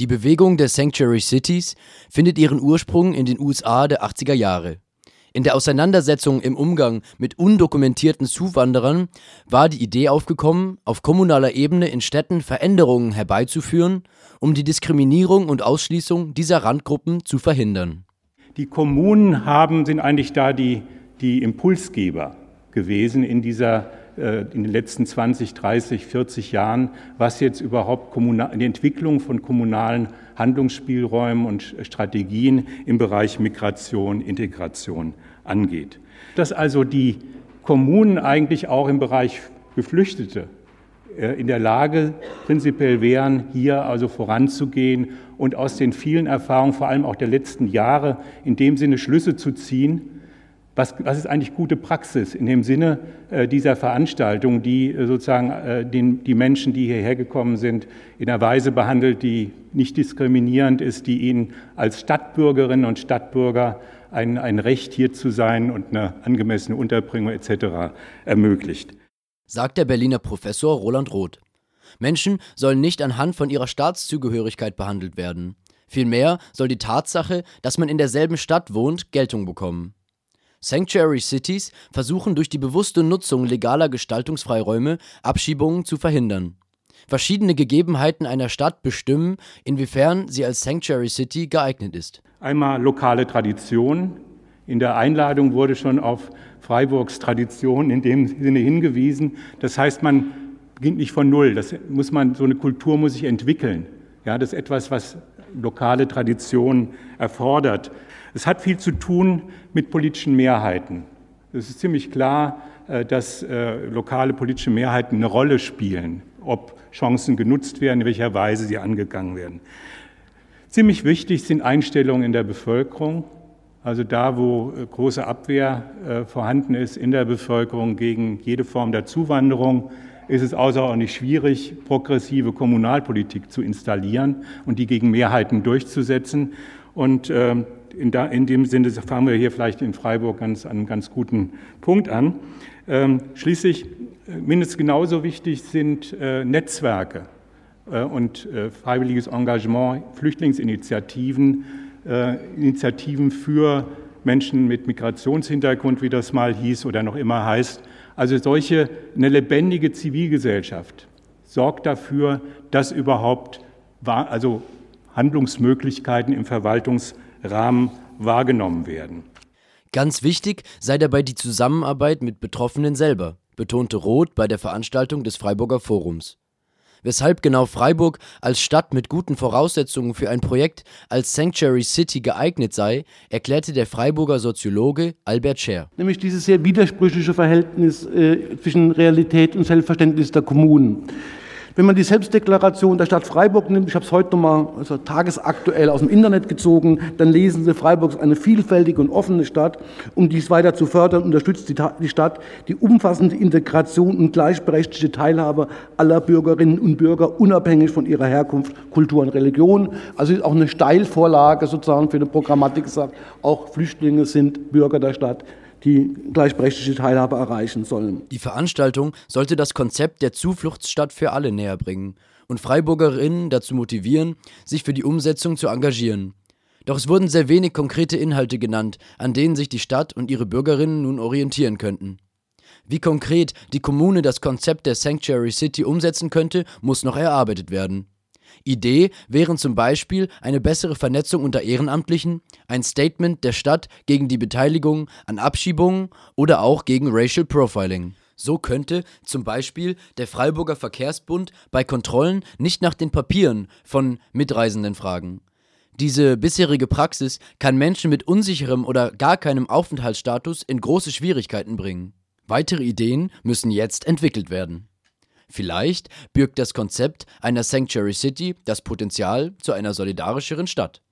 Die Bewegung der Sanctuary Cities findet ihren Ursprung in den USA der 80er Jahre. In der Auseinandersetzung im Umgang mit undokumentierten Zuwanderern war die Idee aufgekommen, auf kommunaler Ebene in Städten Veränderungen herbeizuführen, um die Diskriminierung und Ausschließung dieser Randgruppen zu verhindern. Die Kommunen haben, sind eigentlich da die, die Impulsgeber gewesen in dieser in den letzten 20, 30, 40 Jahren, was jetzt überhaupt die Entwicklung von kommunalen Handlungsspielräumen und Strategien im Bereich Migration, Integration angeht. Dass also die Kommunen eigentlich auch im Bereich Geflüchtete äh, in der Lage prinzipiell wären, hier also voranzugehen und aus den vielen Erfahrungen, vor allem auch der letzten Jahre, in dem Sinne Schlüsse zu ziehen, was, was ist eigentlich gute Praxis in dem Sinne äh, dieser Veranstaltung, die äh, sozusagen äh, den, die Menschen, die hierher gekommen sind, in einer Weise behandelt, die nicht diskriminierend ist, die ihnen als Stadtbürgerinnen und Stadtbürger ein, ein Recht hier zu sein und eine angemessene Unterbringung etc. ermöglicht. Sagt der Berliner Professor Roland Roth. Menschen sollen nicht anhand von ihrer Staatszugehörigkeit behandelt werden. Vielmehr soll die Tatsache, dass man in derselben Stadt wohnt, Geltung bekommen. Sanctuary Cities versuchen durch die bewusste Nutzung legaler Gestaltungsfreiräume Abschiebungen zu verhindern. Verschiedene Gegebenheiten einer Stadt bestimmen, inwiefern sie als Sanctuary City geeignet ist. Einmal lokale Tradition. In der Einladung wurde schon auf Freiburgs Tradition in dem Sinne hingewiesen. Das heißt, man beginnt nicht von Null. Das muss man, so eine Kultur muss sich entwickeln. Ja, das ist etwas, was lokale Tradition erfordert. Es hat viel zu tun mit politischen Mehrheiten. Es ist ziemlich klar, äh, dass äh, lokale politische Mehrheiten eine Rolle spielen, ob Chancen genutzt werden, in welcher Weise sie angegangen werden. Ziemlich wichtig sind Einstellungen in der Bevölkerung, also da, wo äh, große Abwehr vorhanden ist in der Bevölkerung gegen jede Form der Zuwanderung, ist es außerordentlich schwierig, progressive Kommunalpolitik zu installieren und die gegen Mehrheiten durchzusetzen. Und ähm, in, da, in dem Sinne fangen wir hier vielleicht in Freiburg ganz, an einem ganz guten Punkt an. Ähm, schließlich, äh, mindestens genauso wichtig sind äh, Netzwerke äh, und freiwilliges Engagement, Flüchtlingsinitiativen, Initiativen für Menschen mit Migrationshintergrund, wie das mal hieß oder noch immer heißt. Also solche, eine lebendige Zivilgesellschaft sorgt dafür, dass überhaupt also Handlungsmöglichkeiten im Verwaltungs- Rahmen wahrgenommen werden. Ganz wichtig sei dabei die Zusammenarbeit mit Betroffenen selber, betonte Roth bei der Veranstaltung des Freiburger Forums. Weshalb genau Freiburg als Stadt mit guten Voraussetzungen für ein Projekt als Sanctuary City geeignet sei, erklärte der Freiburger Soziologe Albert Scher. Nämlich dieses sehr widersprüchliche Verhältnis äh, zwischen Realität und Selbstverständnis der Kommunen. Wenn man die Selbstdeklaration der Stadt Freiburg nimmt, ich habe es heute nochmal also tagesaktuell aus dem Internet gezogen, dann lesen Sie, Freiburg ist eine vielfältige und offene Stadt. Um dies weiter zu fördern, unterstützt die Stadt die umfassende Integration und gleichberechtigte Teilhabe aller Bürgerinnen und Bürger, unabhängig von ihrer Herkunft, Kultur und Religion. Also ist auch eine Steilvorlage sozusagen für eine Programmatik gesagt, auch Flüchtlinge sind Bürger der Stadt die gleichberechtigte Teilhabe erreichen sollen. Die Veranstaltung sollte das Konzept der Zufluchtsstadt für alle näher bringen und Freiburgerinnen dazu motivieren, sich für die Umsetzung zu engagieren. Doch es wurden sehr wenig konkrete Inhalte genannt, an denen sich die Stadt und ihre Bürgerinnen nun orientieren könnten. Wie konkret die Kommune das Konzept der Sanctuary City umsetzen könnte, muss noch erarbeitet werden. Idee wären zum Beispiel eine bessere Vernetzung unter Ehrenamtlichen, ein Statement der Stadt gegen die Beteiligung an Abschiebungen oder auch gegen Racial Profiling. So könnte zum Beispiel der Freiburger Verkehrsbund bei Kontrollen nicht nach den Papieren von Mitreisenden fragen. Diese bisherige Praxis kann Menschen mit unsicherem oder gar keinem Aufenthaltsstatus in große Schwierigkeiten bringen. Weitere Ideen müssen jetzt entwickelt werden. Vielleicht birgt das Konzept einer Sanctuary City das Potenzial zu einer solidarischeren Stadt.